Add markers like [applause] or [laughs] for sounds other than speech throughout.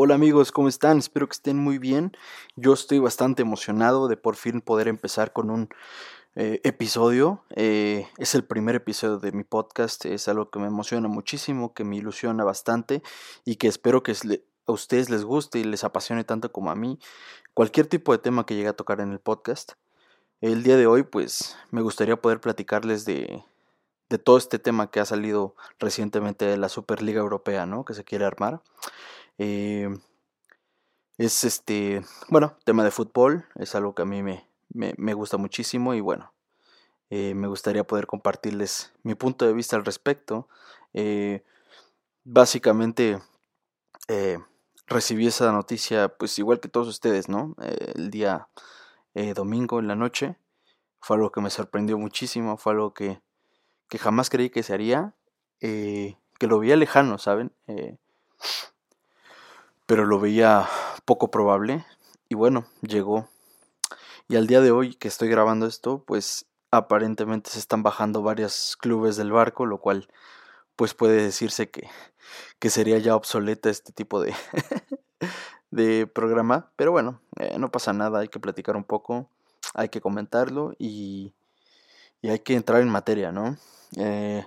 Hola amigos, ¿cómo están? Espero que estén muy bien. Yo estoy bastante emocionado de por fin poder empezar con un eh, episodio. Eh, es el primer episodio de mi podcast. Es algo que me emociona muchísimo, que me ilusiona bastante y que espero que a ustedes les guste y les apasione tanto como a mí cualquier tipo de tema que llegue a tocar en el podcast. El día de hoy, pues, me gustaría poder platicarles de, de todo este tema que ha salido recientemente de la Superliga Europea, ¿no? Que se quiere armar. Eh, es este, bueno, tema de fútbol, es algo que a mí me, me, gusta muchísimo y bueno, eh, me gustaría poder compartirles mi punto de vista al respecto. Eh, básicamente, recibí esa noticia, pues igual que todos ustedes, ¿no? el día domingo en la noche. Fue algo que me sorprendió muchísimo, fue algo que, que jamás creí que se haría, que lo veía lejano, ¿saben? Pero lo veía poco probable y bueno, llegó. Y al día de hoy que estoy grabando esto, pues aparentemente se están bajando varios clubes del barco, lo cual pues puede decirse que, que sería ya obsoleta este tipo de, [laughs] de programa, pero bueno, eh, no pasa nada, hay que platicar un poco, hay que comentarlo y, y hay que entrar en materia, ¿no? Eh,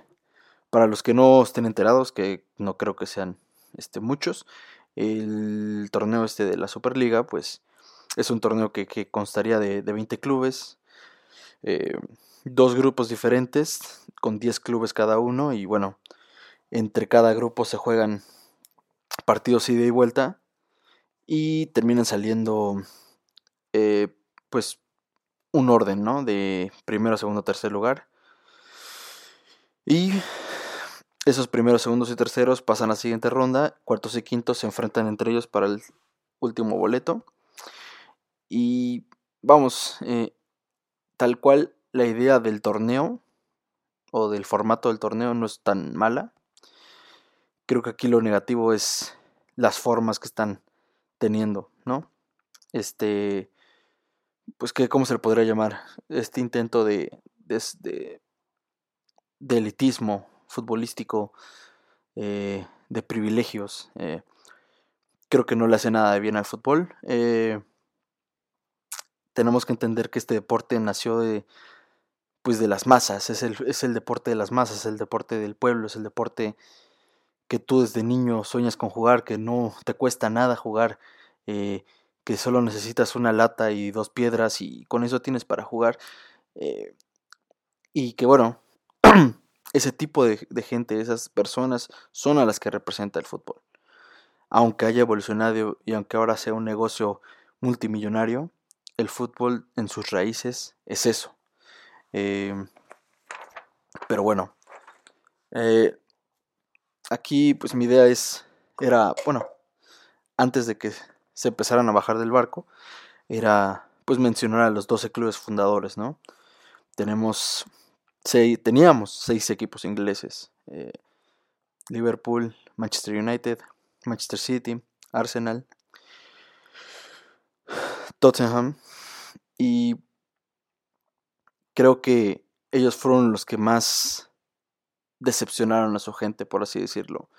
para los que no estén enterados, que no creo que sean este, muchos, el torneo este de la Superliga, pues es un torneo que, constaría de, de, 20 clubes, eh, dos grupos diferentes, con 10 clubes cada uno, y bueno, entre cada grupo se juegan partidos ida y vuelta, y terminan saliendo, eh, pues, un orden, ¿no? De primero, segundo, tercer lugar. Y esos primeros, segundos y terceros pasan a la siguiente ronda. Cuartos y quintos se enfrentan entre ellos para el último boleto. Y vamos, eh, tal cual la idea del torneo o del formato del torneo no es tan mala. Creo que aquí lo negativo es las formas que están teniendo, ¿no? Este, pues que, ¿cómo se le podría llamar? Este intento de, de, de elitismo futbolístico eh, de privilegios. Eh, creo que no le hace nada de bien al fútbol. Eh, tenemos que entender que este deporte nació de pues de las masas, es el, es el deporte de las masas, es el deporte del pueblo, es el deporte que tú desde niño sueñas con jugar, que no te cuesta nada jugar, que solo necesitas una lata y dos piedras y con eso tienes para jugar. y que bueno, [clears throat] ese tipo de, gente, esas personas son a las que representa el fútbol. Aunque haya evolucionado y aunque ahora sea un negocio multimillonario, el fútbol en sus raíces es eso. Em, pero bueno, eh, aquí pues mi idea es, era, bueno, antes de que se empezaran a bajar del barco, era pues mencionar a los 12 clubes fundadores, ¿no? Tenemos teníamos seis equipos ingleses. Eh, Liverpool, Manchester United, Manchester City, Arsenal, Tottenham. Y creo que ellos fueron los que más decepcionaron a su gente, por así decirlo.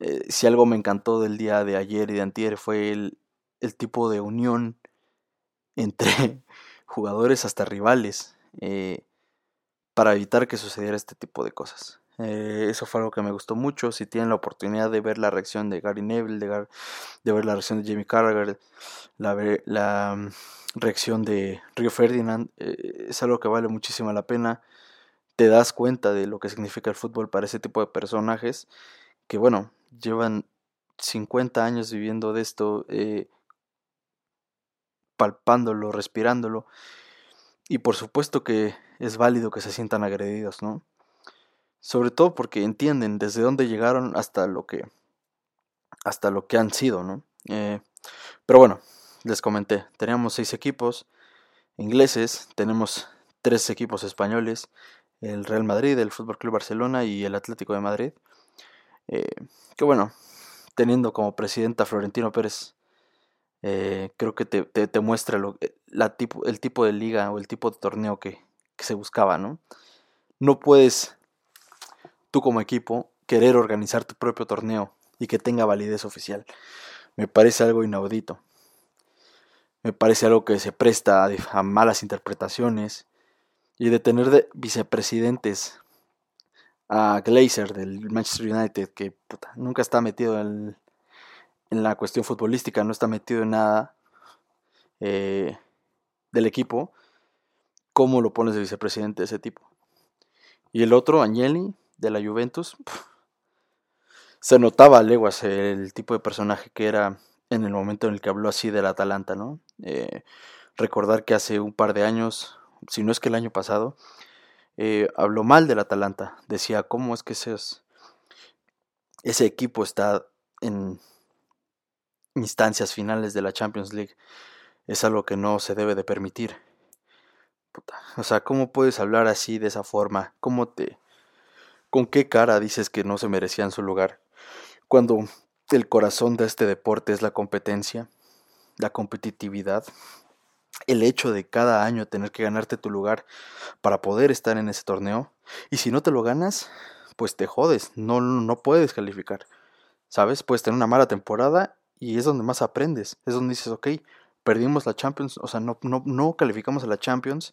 Eh, si algo me encantó del día de ayer y de antier fue el, el tipo de unión entre [laughs] jugadores hasta rivales. Eh, para evitar que sucediera este tipo de cosas. Eh, eso fue algo que me gustó mucho. Si tienen la oportunidad de ver la reacción de Gary Neville, de, ver la reacción de Jamie Carragher, la, la mm, reacción de Rio Ferdinand, eh, es algo que vale muchísimo la pena. Te das cuenta de lo que significa el fútbol para ese tipo de personajes que, bueno, llevan 50 años viviendo de esto, eh, palpándolo, respirándolo. Y por supuesto que es válido que se sientan agredidos, ¿no? Sobre todo porque entienden desde dónde llegaron hasta lo que hasta lo que han sido, ¿no? Eh, pero bueno, les comenté, teníamos seis equipos ingleses, tenemos tres equipos españoles, el Real Madrid, el Fútbol Club Barcelona y el Atlético de Madrid. Eh, que bueno, teniendo como presidenta Florentino Pérez, eh, creo que te, te, muestra lo, la tipo, el tipo de liga o el tipo de torneo que, que se buscaba, ¿no? No puedes tú como equipo querer organizar tu propio torneo y que tenga validez oficial. me parece algo inaudito. Me parece algo que se presta a, malas interpretaciones y de tener de vicepresidentes a Glazer del Manchester United, que nunca está metido en, la cuestión futbolística, no está metido en nada eh, del equipo, ¿cómo lo pones de vicepresidente de ese tipo? Y el otro, Agnelli, de la Juventus, se notaba a leguas el tipo de personaje que era en el momento en el que habló así del Atalanta, ¿no? Eh, recordar que hace un par de años, si no es que el año pasado, eh, habló mal del Atalanta. Decía, ¿cómo es que ese, ese equipo está en instancias finales de la Champions League? Es algo que no se debe de permitir. O sea, ¿cómo puedes hablar así de esa forma? ¿Cómo te... ¿Con qué cara dices que no se merecían su lugar? Cuando el corazón de este deporte es la competencia, la competitividad, el hecho de cada año tener que ganarte tu lugar para poder estar en ese torneo. Y si no te lo ganas, pues te jodes, no, no puedes calificar. ¿Sabes? Puedes tener una mala temporada y es donde más aprendes. Es donde dices, ok, perdimos la Champions, o sea, no, no, no calificamos a la Champions.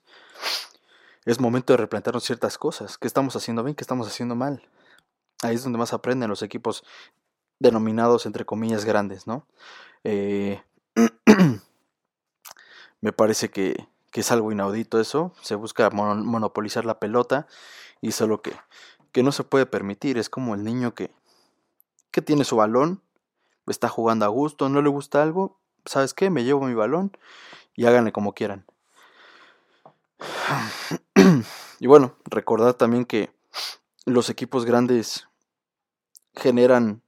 Es momento de replantearnos ciertas cosas. ¿Qué estamos haciendo bien? ¿Qué estamos haciendo mal? Ahí es donde más aprenden los equipos denominados entre comillas grandes, ¿no? Eh, [clears throat] me parece que, es algo inaudito eso, se busca monopolizar la pelota y es algo que, que no se puede permitir, es como el niño que, que tiene su balón, está jugando a gusto, no le gusta algo, ¿sabes qué? Me llevo mi balón y háganle como quieran. Y bueno, recordar también que los equipos grandes generan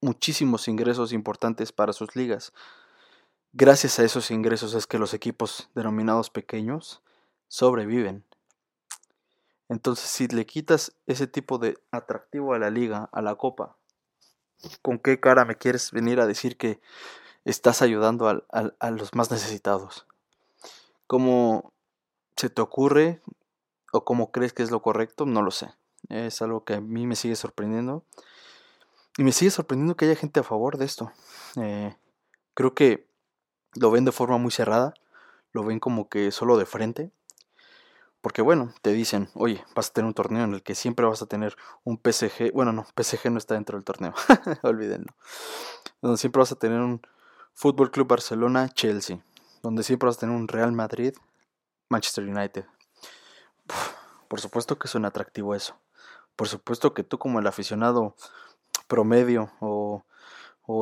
muchísimos ingresos importantes para sus ligas. Gracias a esos ingresos es que los equipos denominados pequeños sobreviven. Entonces, si le quitas ese tipo de atractivo a la liga, a la copa, ¿con qué cara me quieres venir a decir que estás ayudando a, los más necesitados? ¿Cómo se te ocurre o cómo crees que es lo correcto? No lo sé. Es algo que a mí me sigue sorprendiendo. Y me sigue sorprendiendo que haya gente a favor de esto. Eh, creo que lo ven de forma muy cerrada, lo ven como que solo de frente. Porque bueno, te dicen, oye, vas a tener un torneo en el que siempre vas a tener un PSG. Bueno, no, PSG no está dentro del torneo, [laughs] olvídenlo. Donde siempre vas a tener un Fútbol Club Barcelona, Chelsea. Donde siempre vas a tener un Real Madrid, Manchester United. por supuesto que suena atractivo eso. Por supuesto que tú como el aficionado promedio o,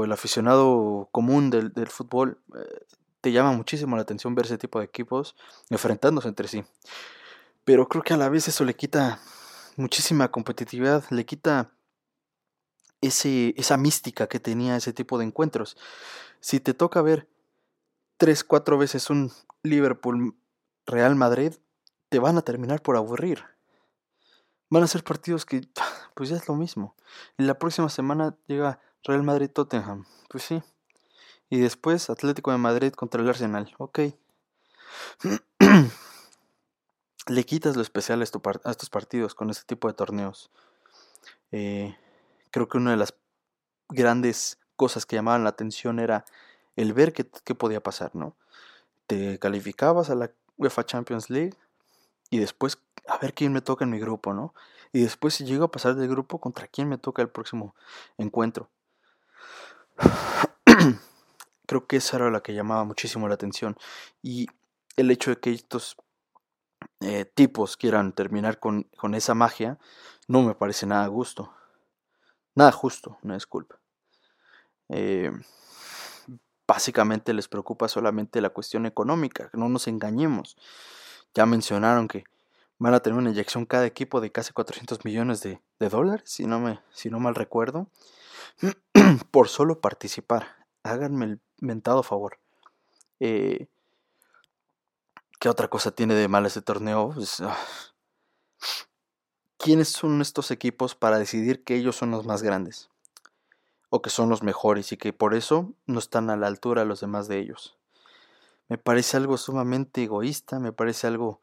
el aficionado común del, fútbol, eh, te llama muchísimo la atención ver ese tipo de equipos enfrentándose entre sí. Pero creo que a la vez eso le quita muchísima competitividad, le quita ese, esa mística que tenía ese tipo de encuentros. Si te toca ver tres, cuatro veces un Liverpool Real Madrid, te van a terminar por aburrir. Van a ser partidos que [sighs] pues ya es lo mismo. Y la próxima semana llega Real Madrid-Tottenham. Pues sí. Y después Atlético de Madrid contra el Arsenal. Ok. [clears throat] Le quitas lo especial a, estos partidos con este tipo de torneos. Eh, creo que una de las grandes cosas que llamaban la atención era el ver qué, podía pasar, ¿no? Te calificabas a la UEFA Champions League y después a ver quién me toca en mi grupo, ¿no? Y después si llego a pasar del grupo, ¿contra quién me toca el próximo encuentro? [clears throat] Creo que esa era la que llamaba muchísimo la atención. Y el hecho de que estos eh, tipos quieran terminar con, con, esa magia no me parece nada gusto. Nada justo, no disculpa. Eh, básicamente les preocupa solamente la cuestión económica, no nos engañemos. Ya mencionaron que van a tener una inyección cada equipo de casi 400 millones de, dólares, si no, me, si no mal recuerdo, [clears throat] por solo participar. Háganme el mentado favor. Eh, ¿Qué otra cosa tiene de mal este torneo? Pues, ah, ¿Quiénes son estos equipos para decidir que ellos son los más grandes? O que son los mejores y que por eso no están a la altura los demás de ellos. Me parece algo sumamente egoísta, me parece algo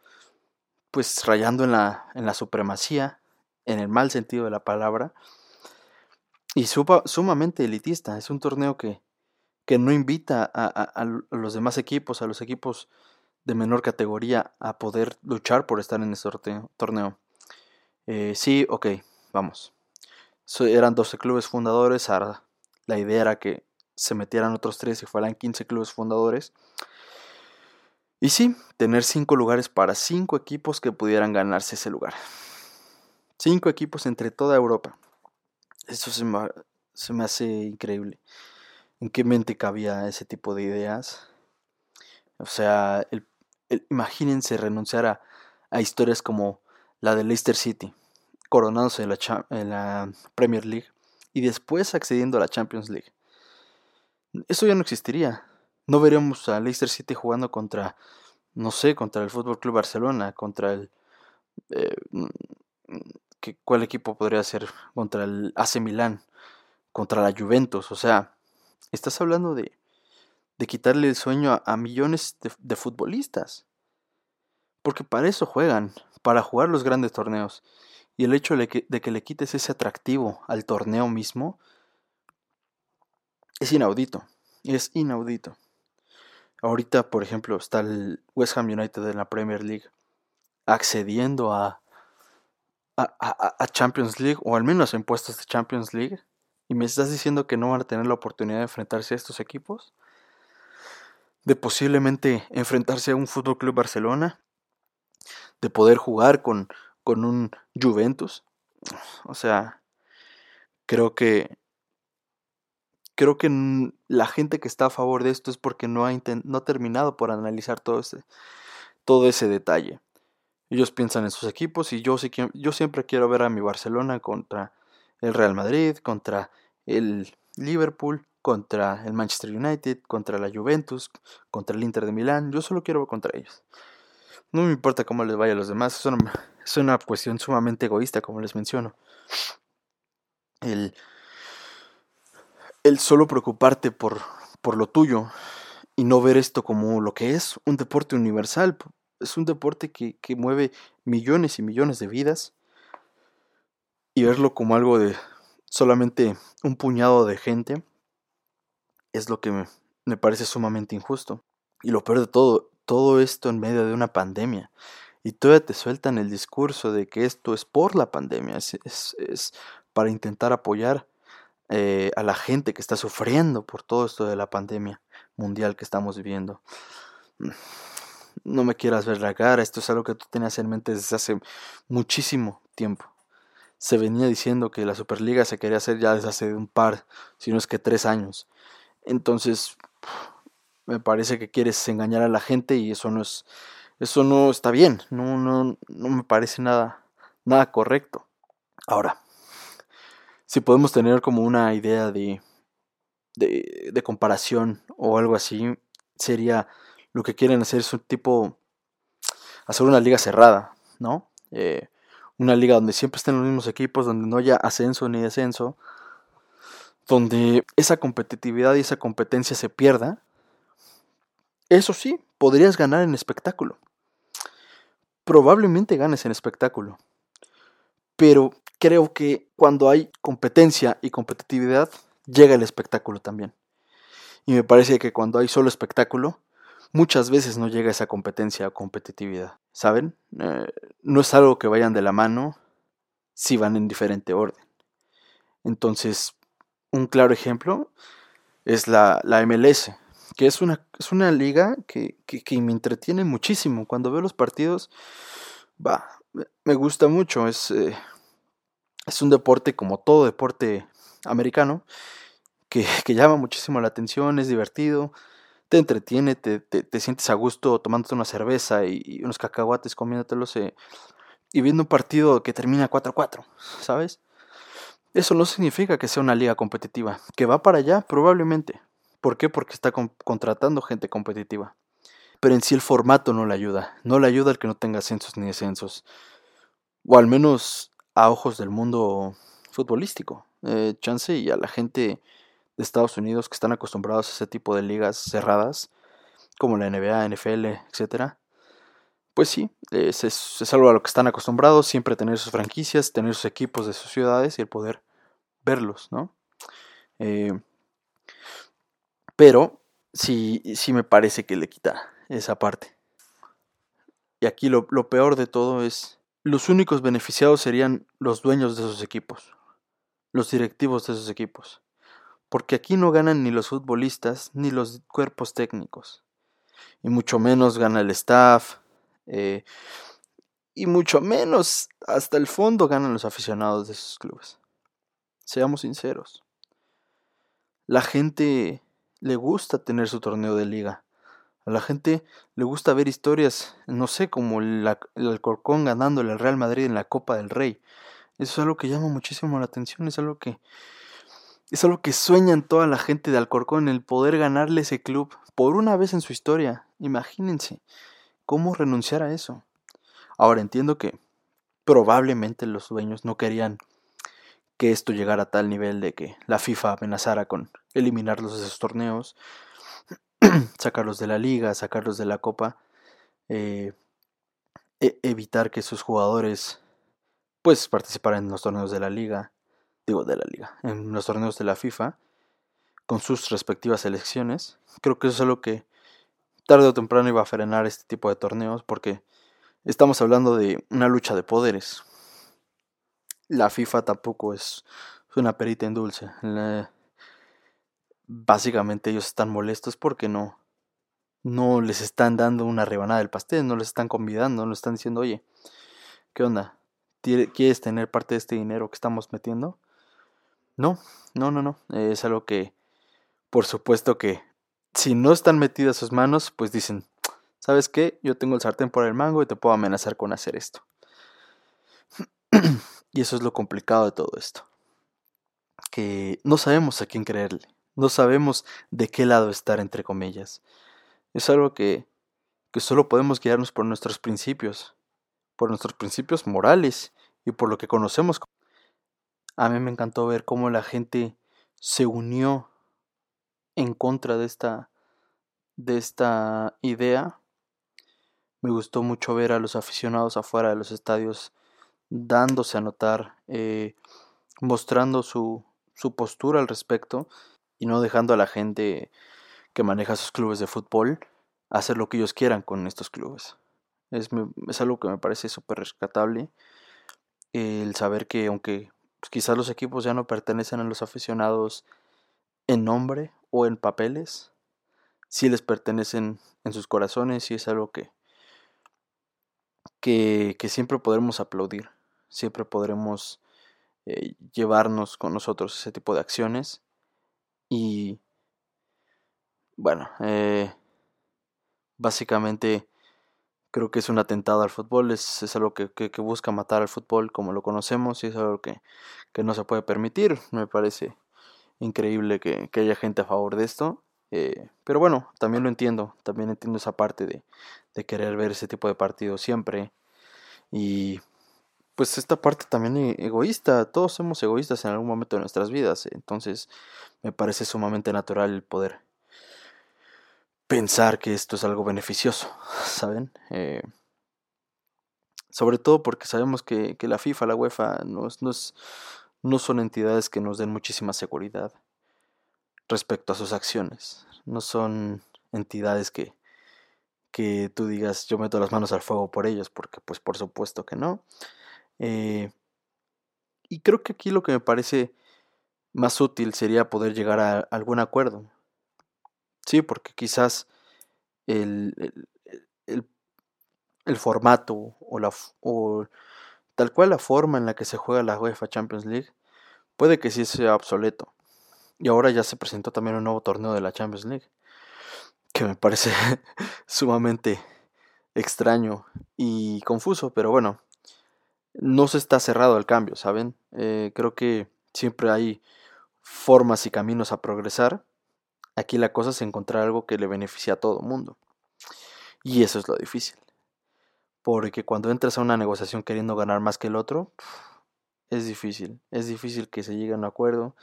pues rayando en la, en la supremacía, en el mal sentido de la palabra, y sumamente elitista. Es un torneo que, que no invita a, los demás equipos, a los equipos de menor categoría, a poder luchar por estar en este torneo. Eh, sí, ok, vamos. eran 12 clubes fundadores, ahora la idea era que se metieran otros 3 y fueran 15 clubes fundadores. Y sí, tener 5 lugares para 5 equipos que pudieran ganarse ese lugar. 5 equipos entre toda Europa. Eso se me, se me hace increíble. ¿En qué mente cabía ese tipo de ideas? O sea, imagínense renunciar a, a historias como la de Leicester City, coronándose en la, Premier League y después accediendo a la Champions League. Eso ya no existiría. No veríamos a Leicester City jugando contra, no sé, contra el Fútbol Club Barcelona, contra el. Eh, ¿Cuál equipo podría ser? Contra el AC Milán, contra la Juventus. O sea, estás hablando de, de quitarle el sueño a, millones de futbolistas. Porque para eso juegan, para jugar los grandes torneos. Y el hecho de que, le quites ese atractivo al torneo mismo es inaudito. Es inaudito. Ahorita, por ejemplo, está el West Ham United en la Premier League accediendo a, a, Champions League, o al menos en puestos de Champions League, y me estás diciendo que no van a tener la oportunidad de enfrentarse a estos equipos, de posiblemente enfrentarse a un Fútbol Club Barcelona, de poder jugar con, con un Juventus. O sea, creo que creo que la gente que está a favor de esto es porque no ha, no terminado por analizar todo ese, todo ese detalle. Ellos piensan en sus equipos y yo, yo siempre quiero ver a mi Barcelona contra el Real Madrid, contra el Liverpool, contra el Manchester United, contra la Juventus, contra el Inter de Milán. Yo solo quiero ver contra ellos. No me importa cómo les vaya a los demás, es una, cuestión sumamente egoísta, como les menciono. El, el solo preocuparte por, por lo tuyo y no ver esto como lo que es un deporte universal. Es un deporte que, que mueve millones y millones de vidas y verlo como algo de solamente un puñado de gente es lo que me, me parece sumamente injusto. Y lo peor de todo todo esto en medio de una pandemia. Y todavía te sueltan el discurso de que esto es por la pandemia, es, para intentar apoyar eh, a la gente que está sufriendo por todo esto de la pandemia mundial que estamos viviendo. No me quieras ver la cara, esto es algo que tú tenías en mente desde hace muchísimo tiempo. Se venía diciendo que la Superliga se quería hacer ya desde hace un par, si no es que tres años. Entonces, me parece que quieres engañar a la gente y eso no es eso no está bien, no, no, no me parece nada, nada correcto. Ahora, si podemos tener como una idea de, de, comparación o algo así, sería lo que quieren hacer es un tipo, hacer una liga cerrada, ¿no? Eh, una liga donde siempre estén los mismos equipos, donde no haya ascenso ni descenso, donde esa competitividad y esa competencia se pierda eso sí, podrías ganar en espectáculo. Probablemente ganes en espectáculo. Pero creo que cuando hay competencia y competitividad, llega el espectáculo también. Y me parece que cuando hay solo espectáculo, muchas veces no llega esa competencia o competitividad. ¿Saben? Eh, no es algo que vayan de la mano si van en diferente orden. Entonces, un claro ejemplo es la, la MLS que es una, es una liga que, me entretiene muchísimo. Cuando veo los partidos, va, me gusta mucho. Es, eh, es un deporte como todo deporte americano que, llama muchísimo la atención, es divertido, te entretiene, te, te, sientes a gusto tomándote una cerveza y, unos cacahuates comiéndotelos eh, y viendo un partido que termina 4-4, ¿sabes? Eso no significa que sea una liga competitiva, que va para allá probablemente, ¿Por qué? Porque está contratando gente competitiva. Pero en sí el formato no le ayuda. No le ayuda al que no tenga ascensos ni descensos. O al menos a ojos del mundo futbolístico. Eh, chance y a la gente de Estados Unidos que están acostumbrados a ese tipo de ligas cerradas, como la NBA, NFL, etc. Pues sí, es, es, algo a lo que están acostumbrados, siempre tener sus franquicias, tener sus equipos de sus ciudades y el poder verlos, ¿no? Eh, Pero sí, sí me parece que le quita esa parte. Y aquí lo, lo peor de todo es, los únicos beneficiados serían los dueños de esos equipos, los directivos de esos equipos. Porque aquí no ganan ni los futbolistas ni los cuerpos técnicos. Y mucho menos gana el staff. Eh, y mucho menos hasta el fondo ganan los aficionados de esos clubes. Seamos sinceros. La gente le gusta tener su torneo de liga. A la gente le gusta ver historias, no sé, como el, Alcorcón ganándole al Real Madrid en la Copa del Rey. Eso es algo que llama muchísimo la atención, es algo que es algo que sueñan toda la gente de Alcorcón, el poder ganarle ese club por una vez en su historia. Imagínense, ¿cómo renunciar a eso? Ahora entiendo que probablemente los dueños no querían que esto llegara a tal nivel de que la FIFA amenazara con eliminarlos de esos torneos, [clears throat] sacarlos de la liga, sacarlos de la copa, eh, e evitar que sus jugadores pues participaran en los torneos de la liga, digo de la liga, en los torneos de la FIFA, con sus respectivas selecciones. Creo que eso es algo que tarde o temprano iba a frenar este tipo de torneos porque estamos hablando de una lucha de poderes. La FIFA tampoco es una perita en dulce. Básicamente ellos están molestos porque no, no les están dando una rebanada del pastel, no les están convidando, no les están diciendo, oye, ¿qué onda? ¿Quieres tener parte de este dinero que estamos metiendo? No, no, no, no. Es algo que, por supuesto que, si no están metidas sus manos, pues dicen, ¿sabes qué? Yo tengo el sartén por el mango y te puedo amenazar con hacer esto. [clears throat] y eso es lo complicado de todo esto. Que no sabemos a quién creerle no sabemos de qué lado estar, entre comillas. Es algo que, que solo podemos guiarnos por nuestros principios, por nuestros principios morales y por lo que conocemos. A mí me encantó ver cómo la gente se unió en contra de esta, de esta idea. Me gustó mucho ver a los aficionados afuera de los estadios dándose a notar, eh, mostrando su, su postura al respecto y no dejando a la gente que maneja sus clubes de fútbol hacer lo que ellos quieran con estos clubes. Es, es algo que me parece súper rescatable. El saber que aunque pues, quizás los equipos ya no pertenecen a los aficionados en nombre o en papeles, sí les pertenecen en sus corazones y es algo que, que, que siempre podremos aplaudir, siempre podremos eh, llevarnos con nosotros ese tipo de acciones y bueno, eh, básicamente creo que es un atentado al fútbol, es, es algo que, que, busca matar al fútbol como lo conocemos y es algo que, que no se puede permitir. Me parece increíble que, haya gente a favor de esto. Eh, pero bueno, también lo entiendo, también entiendo esa parte de, de querer ver ese tipo de partidos siempre. Y pues esta parte también e, egoísta, todos somos egoístas en algún momento de nuestras vidas, entonces me parece sumamente natural el poder pensar que esto es algo beneficioso, [laughs] ¿saben? Eh, sobre todo porque sabemos que, la FIFA, la UEFA, no, no, no son entidades que nos den muchísima seguridad respecto a sus acciones, no son entidades que, que tú digas yo meto las manos al fuego por ellos, porque pues por supuesto que no. Eh, y creo que aquí lo que me parece más útil sería poder llegar a algún acuerdo. Sí, porque quizás el, el, el, formato o, la, o tal cual la forma en la que se juega la UEFA Champions League puede que sí sea obsoleto. Y ahora ya se presentó también un nuevo torneo de la Champions League, que me parece [laughs] sumamente extraño y confuso, pero bueno, no se está cerrado al cambio, ¿saben? Eh, creo que siempre hay formas y caminos a progresar. Aquí la cosa es encontrar algo que le beneficie a todo el mundo. Y eso es lo difícil. Porque cuando entras a una negociación queriendo ganar más que el otro, es difícil. Es difícil que se llegue a un acuerdo.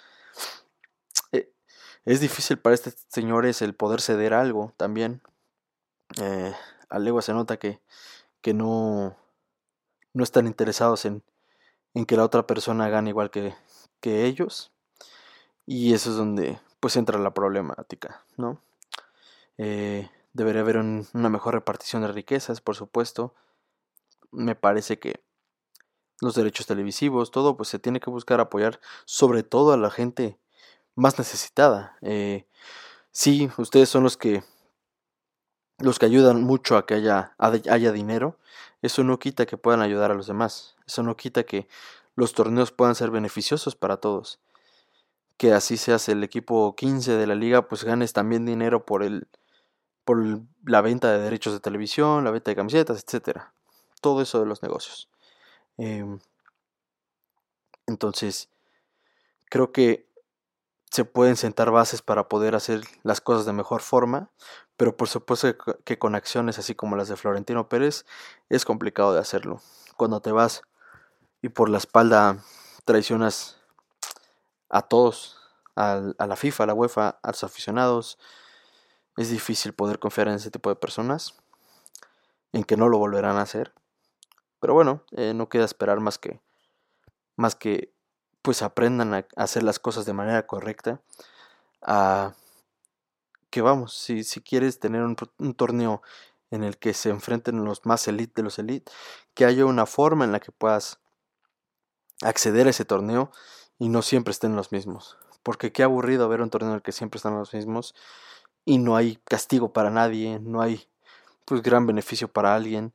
Eh, es difícil para estos señores el poder ceder algo también. Eh, a se nota que, que no, no están interesados en, en que la otra persona gane igual que, que ellos. Y eso es donde pues entra la problemática, ¿no? Eh, debería haber una mejor repartición de riquezas, por supuesto. Me parece que los derechos televisivos, todo, pues se tiene que buscar apoyar sobre todo a la gente más necesitada. Eh, sí, ustedes son los que los que ayudan mucho a que haya, haya dinero. Eso no quita que puedan ayudar a los demás. Eso no quita que los torneos puedan ser beneficiosos para todos. Que así seas el equipo 15 de la liga, pues ganes también dinero por el por la venta de derechos de televisión, la venta de camisetas, etcétera. Todo eso de los negocios. Em, entonces, creo que se pueden sentar bases para poder hacer las cosas de mejor forma, pero por supuesto que con acciones así como las de Florentino Pérez es complicado de hacerlo. Cuando te vas y por la espalda traicionas a todos, a, la FIFA, a la UEFA, a los aficionados, es difícil poder confiar en ese tipo de personas, en que no lo volverán a hacer. Pero bueno, eh, no queda esperar más que, más que pues aprendan a hacer las cosas de manera correcta. A que vamos, si, si quieres tener un, torneo en el que se enfrenten los más elite de los elite, que haya una forma en la que puedas acceder a ese torneo y no siempre estén los mismos. Porque qué aburrido ver un torneo en el que siempre están los mismos y no hay castigo para nadie, no hay pues gran beneficio para alguien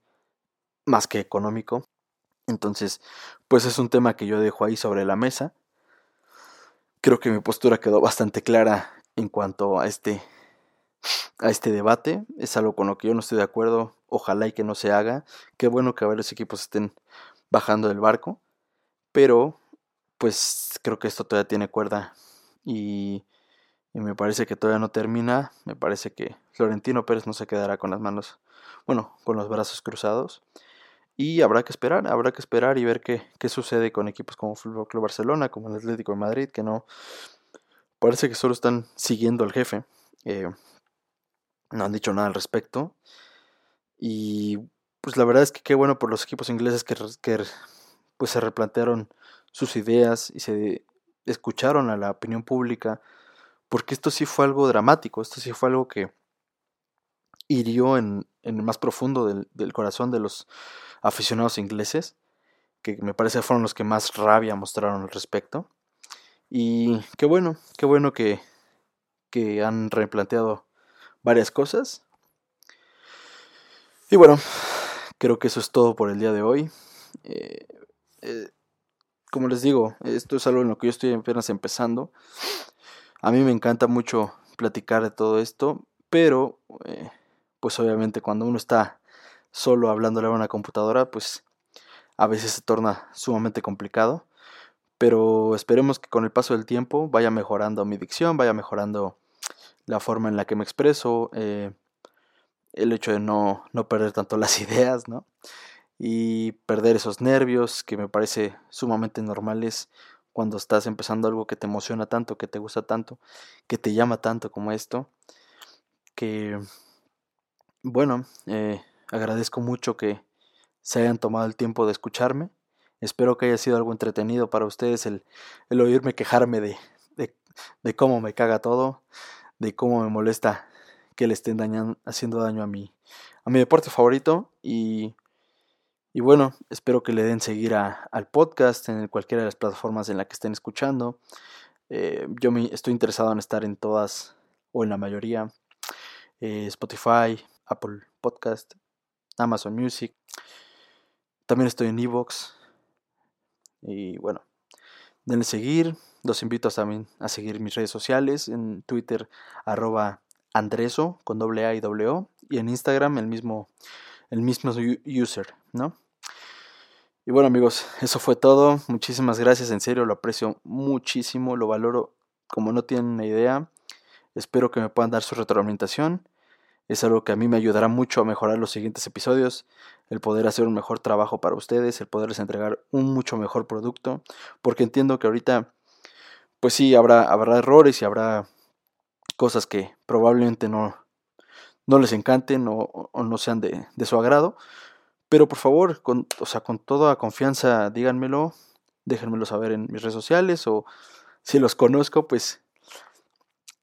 más que económico. Entonces, pues es un tema que yo dejo ahí sobre la mesa. Creo que mi postura quedó bastante clara en cuanto a este a este debate. Es algo con lo que yo no estoy de acuerdo. Ojalá y que no se haga. Qué bueno que varios equipos estén bajando del barco. Pero, pues creo que esto todavía tiene cuerda. Y, me parece que todavía no termina. Me parece que Florentino Pérez no se quedará con las manos, bueno, con los brazos cruzados. Y habrá que esperar, habrá que esperar y ver qué, qué sucede con equipos como Fútbol Club Barcelona, como el Atlético de Madrid, que no parece que solo están siguiendo al jefe. Eh, no han dicho nada al respecto. Y pues la verdad es que qué bueno por los equipos ingleses que, que pues se replantearon sus ideas y se escucharon a la opinión pública, porque esto sí fue algo dramático, esto sí fue algo que hirió en, en el más profundo del, del corazón de los aficionados ingleses, que me parece fueron los que más rabia mostraron al respecto. Y qué bueno, qué bueno que, que han replanteado varias cosas. Y bueno, creo que eso es todo por el día de hoy. Eh, eh, como les digo, esto es algo en lo que yo estoy apenas empezando. A mí me encanta mucho platicar de todo esto, pero eh, pues obviamente cuando uno está solo hablándole a una computadora, pues a veces se torna sumamente complicado. Pero esperemos que con el paso del tiempo vaya mejorando mi dicción, vaya mejorando la forma en la que me expreso, eh, el hecho de no, no perder tanto [laughs] las ideas, ¿no? Y perder esos nervios que me parece sumamente normales cuando estás empezando algo que te emociona tanto, que te gusta tanto, que te llama tanto como esto, que, bueno, eh, Agradezco mucho que se hayan tomado el tiempo de escucharme. Espero que haya sido algo entretenido para ustedes el, el oírme quejarme de, de, cómo me caga todo, de cómo me molesta que le estén haciendo daño a mi, a mi deporte favorito. Y, y bueno, espero que le den seguir a, al podcast en cualquiera de las plataformas en la que estén escuchando. Eh, yo me, estoy interesado en estar en todas o en la mayoría. Eh, Spotify, Apple Podcast, Amazon Music. También estoy en Evox. Y bueno, denle seguir. Los invito también a seguir mis redes sociales. En Twitter, arroba Andreso con doble A y doble O. Y en Instagram, el mismo, el mismo user, ¿no? Y bueno, amigos, eso fue todo. Muchísimas gracias. En serio, lo aprecio muchísimo. Lo valoro como no tienen una idea. Espero que me puedan dar su retroalimentación. Es algo que a mí me ayudará mucho a mejorar los siguientes episodios, el poder hacer un mejor trabajo para ustedes, el poderles entregar un mucho mejor producto, porque entiendo que ahorita, pues sí, habrá, habrá errores y habrá cosas que probablemente no, no les encanten o, no sean de, de, su agrado, pero por favor, con, o sea, con toda confianza díganmelo, déjenmelo saber en mis redes sociales o si los conozco, pues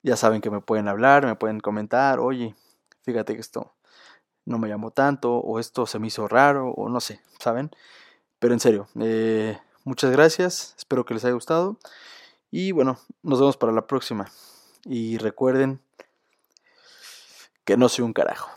Ya saben que me pueden hablar, me pueden comentar, oye, fíjate que esto no me llamó tanto, o esto se me hizo raro, o no sé, ¿saben? Pero en serio, eh, muchas gracias, espero que les haya gustado. Y bueno, nos vemos para la próxima. Y recuerden que no soy un carajo.